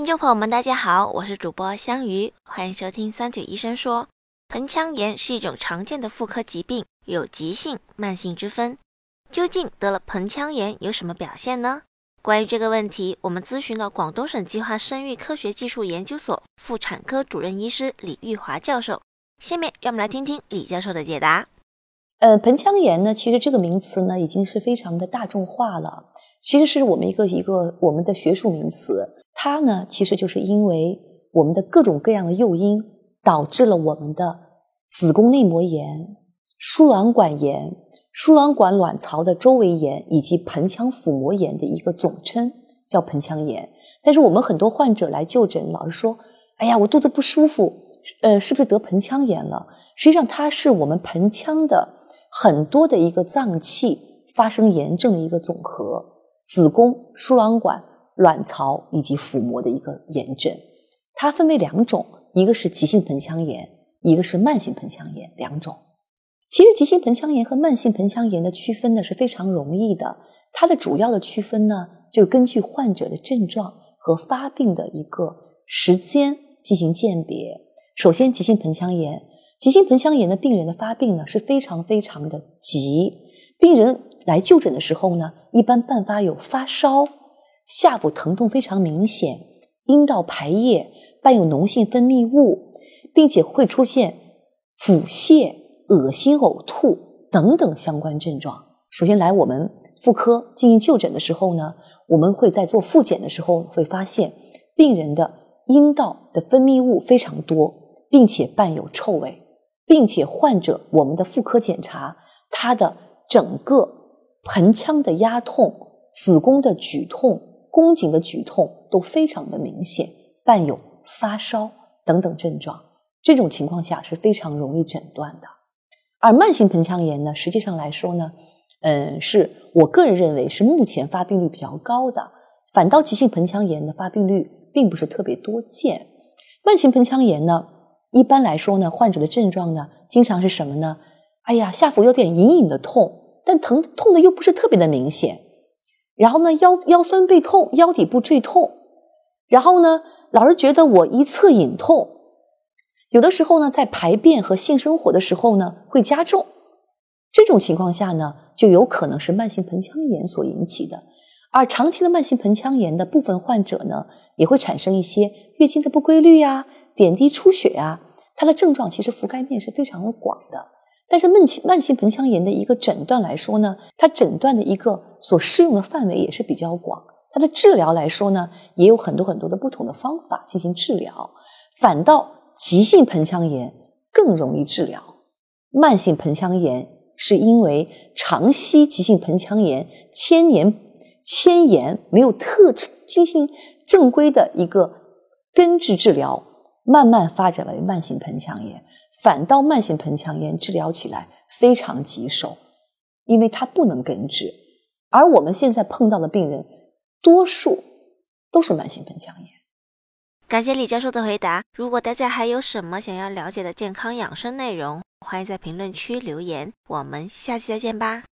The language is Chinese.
听众朋友们，大家好，我是主播香鱼，欢迎收听三九医生说。盆腔炎是一种常见的妇科疾病，有急性、慢性之分。究竟得了盆腔炎有什么表现呢？关于这个问题，我们咨询了广东省计划生育科学技术研究所妇产科主任医师李玉华教授。下面让我们来听听李教授的解答。呃，盆腔炎呢，其实这个名词呢，已经是非常的大众化了，其实是我们一个一个我们的学术名词。它呢，其实就是因为我们的各种各样的诱因，导致了我们的子宫内膜炎、输卵管炎、输卵管卵巢的周围炎以及盆腔腹膜炎的一个总称，叫盆腔炎。但是我们很多患者来就诊，老是说：“哎呀，我肚子不舒服，呃，是不是得盆腔炎了？”实际上，它是我们盆腔的很多的一个脏器发生炎症的一个总和，子宫、输卵管。卵巢以及腹膜的一个炎症，它分为两种，一个是急性盆腔炎，一个是慢性盆腔炎两种。其实急性盆腔炎和慢性盆腔炎的区分呢是非常容易的，它的主要的区分呢就根据患者的症状和发病的一个时间进行鉴别。首先，急性盆腔炎，急性盆腔炎的病人的发病呢是非常非常的急，病人来就诊的时候呢，一般伴发有发烧。下腹疼痛非常明显，阴道排液伴有脓性分泌物，并且会出现腹泻、恶心、呕吐等等相关症状。首先来我们妇科进行就诊的时候呢，我们会在做复检的时候会发现病人的阴道的分泌物非常多，并且伴有臭味，并且患者我们的妇科检查，他的整个盆腔的压痛、子宫的举痛。宫颈的举痛都非常的明显，伴有发烧等等症状，这种情况下是非常容易诊断的。而慢性盆腔炎呢，实际上来说呢，嗯，是我个人认为是目前发病率比较高的，反倒急性盆腔炎的发病率并不是特别多见。慢性盆腔炎呢，一般来说呢，患者的症状呢，经常是什么呢？哎呀，下腹有点隐隐的痛，但疼痛的又不是特别的明显。然后呢，腰腰酸背痛，腰底部坠痛，然后呢，老是觉得我一侧隐痛，有的时候呢，在排便和性生活的时候呢，会加重。这种情况下呢，就有可能是慢性盆腔炎所引起的。而长期的慢性盆腔炎的部分患者呢，也会产生一些月经的不规律呀、点滴出血呀，它的症状其实覆盖面是非常的广的。但是慢性慢性盆腔炎的一个诊断来说呢，它诊断的一个所适用的范围也是比较广。它的治疗来说呢，也有很多很多的不同的方法进行治疗。反倒急性盆腔炎更容易治疗。慢性盆腔炎是因为长期急性盆腔炎牵连牵延，没有特进行正规的一个根治治疗，慢慢发展为慢性盆腔炎。反倒慢性盆腔炎治疗起来非常棘手，因为它不能根治。而我们现在碰到的病人，多数都是慢性盆腔炎。感谢李教授的回答。如果大家还有什么想要了解的健康养生内容，欢迎在评论区留言。我们下期再见吧。